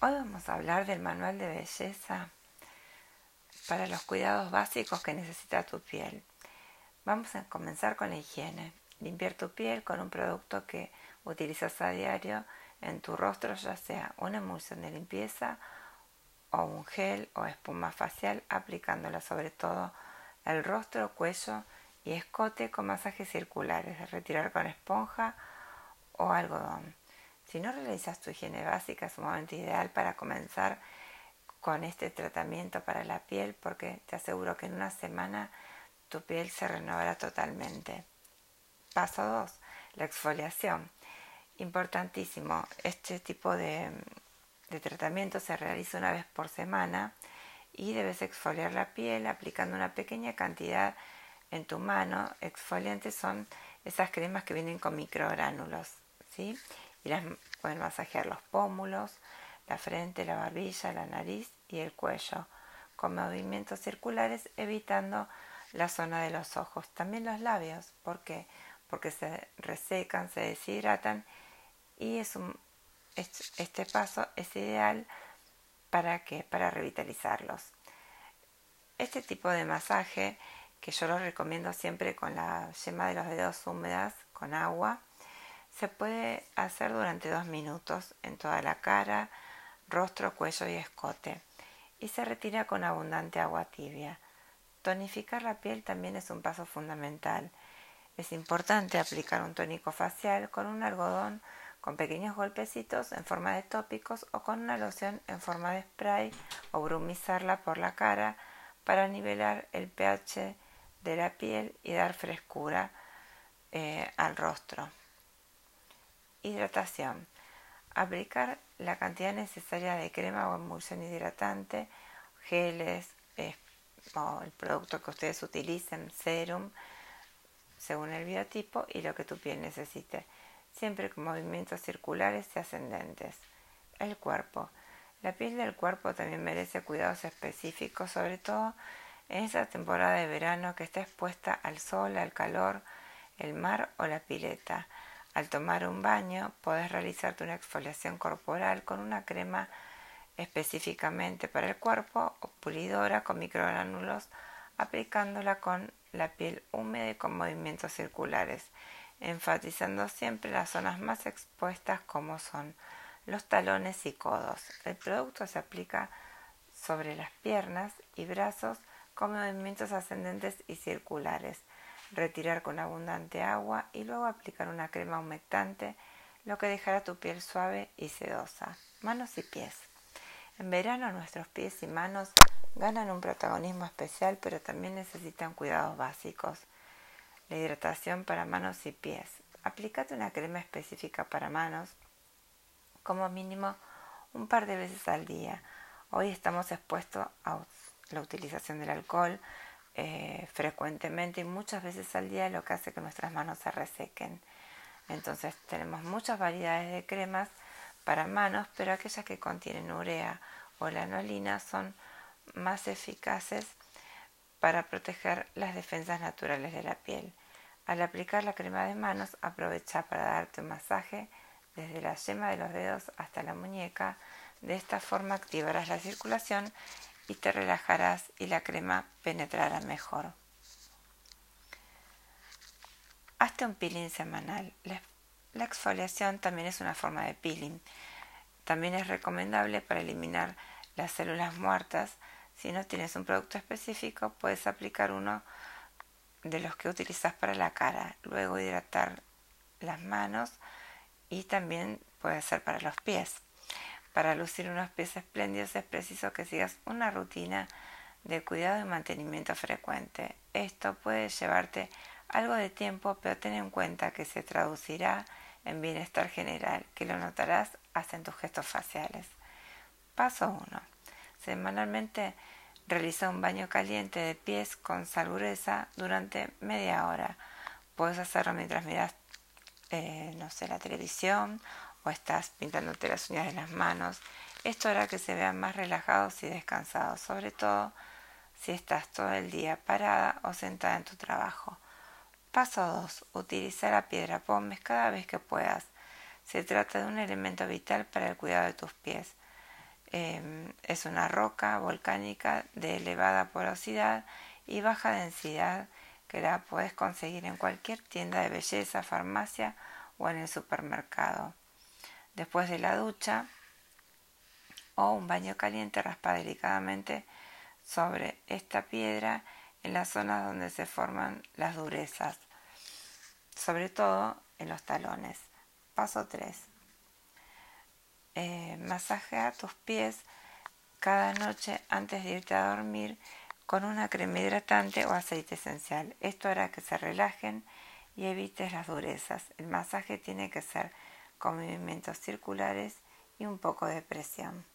Hoy vamos a hablar del manual de belleza para los cuidados básicos que necesita tu piel. Vamos a comenzar con la higiene. Limpiar tu piel con un producto que utilizas a diario en tu rostro, ya sea una emulsión de limpieza o un gel o espuma facial, aplicándola sobre todo el rostro, cuello y escote con masajes circulares, retirar con esponja o algodón. Si no realizas tu higiene básica es un momento ideal para comenzar con este tratamiento para la piel porque te aseguro que en una semana tu piel se renovará totalmente. Paso 2. La exfoliación. Importantísimo. Este tipo de, de tratamiento se realiza una vez por semana y debes exfoliar la piel aplicando una pequeña cantidad en tu mano. Exfoliantes son esas cremas que vienen con microgránulos, ¿sí? Pueden masajear los pómulos, la frente, la barbilla, la nariz y el cuello con movimientos circulares evitando la zona de los ojos. También los labios, ¿por qué? Porque se resecan, se deshidratan y es un, este paso es ideal para que para revitalizarlos. Este tipo de masaje que yo lo recomiendo siempre con la yema de los dedos húmedas con agua se puede hacer durante dos minutos en toda la cara, rostro, cuello y escote y se retira con abundante agua tibia. Tonificar la piel también es un paso fundamental. Es importante aplicar un tónico facial con un algodón con pequeños golpecitos en forma de tópicos o con una loción en forma de spray o brumizarla por la cara para nivelar el pH de la piel y dar frescura eh, al rostro. Hidratación. Aplicar la cantidad necesaria de crema o emulsión hidratante, geles o el producto que ustedes utilicen, serum, según el biotipo y lo que tu piel necesite, siempre con movimientos circulares y ascendentes. El cuerpo. La piel del cuerpo también merece cuidados específicos, sobre todo en esa temporada de verano que está expuesta al sol, al calor, el mar o la pileta. Al tomar un baño, puedes realizarte una exfoliación corporal con una crema específicamente para el cuerpo o pulidora con microgránulos, aplicándola con la piel húmeda y con movimientos circulares, enfatizando siempre las zonas más expuestas como son los talones y codos. El producto se aplica sobre las piernas y brazos con movimientos ascendentes y circulares retirar con abundante agua y luego aplicar una crema humectante, lo que dejará tu piel suave y sedosa. Manos y pies. En verano nuestros pies y manos ganan un protagonismo especial, pero también necesitan cuidados básicos. La hidratación para manos y pies. Aplicate una crema específica para manos, como mínimo un par de veces al día. Hoy estamos expuestos a la utilización del alcohol, eh, frecuentemente y muchas veces al día, lo que hace que nuestras manos se resequen. Entonces tenemos muchas variedades de cremas para manos, pero aquellas que contienen urea o lanolina son más eficaces para proteger las defensas naturales de la piel. Al aplicar la crema de manos, aprovecha para darte un masaje desde la yema de los dedos hasta la muñeca. De esta forma activarás la circulación y te relajarás y la crema penetrará mejor. Hazte un peeling semanal. La exfoliación también es una forma de peeling. También es recomendable para eliminar las células muertas. Si no tienes un producto específico, puedes aplicar uno de los que utilizas para la cara. Luego hidratar las manos y también puede ser para los pies. Para lucir unos pies espléndidos es preciso que sigas una rutina de cuidado y mantenimiento frecuente. Esto puede llevarte algo de tiempo, pero ten en cuenta que se traducirá en bienestar general, que lo notarás hasta en tus gestos faciales. Paso 1. Semanalmente realiza un baño caliente de pies con sal gruesa durante media hora. Puedes hacerlo mientras miras, eh, no sé, la televisión o estás pintándote las uñas de las manos. Esto hará que se vean más relajados y descansados, sobre todo si estás todo el día parada o sentada en tu trabajo. Paso 2. Utiliza la piedra pómez cada vez que puedas. Se trata de un elemento vital para el cuidado de tus pies. Em, es una roca volcánica de elevada porosidad y baja densidad que la puedes conseguir en cualquier tienda de belleza, farmacia o en el supermercado. Después de la ducha o un baño caliente raspa delicadamente sobre esta piedra en las zonas donde se forman las durezas, sobre todo en los talones. Paso 3 eh, masajea tus pies cada noche antes de irte a dormir con una crema hidratante o aceite esencial. Esto hará que se relajen y evites las durezas. El masaje tiene que ser con movimientos circulares y un poco de presión.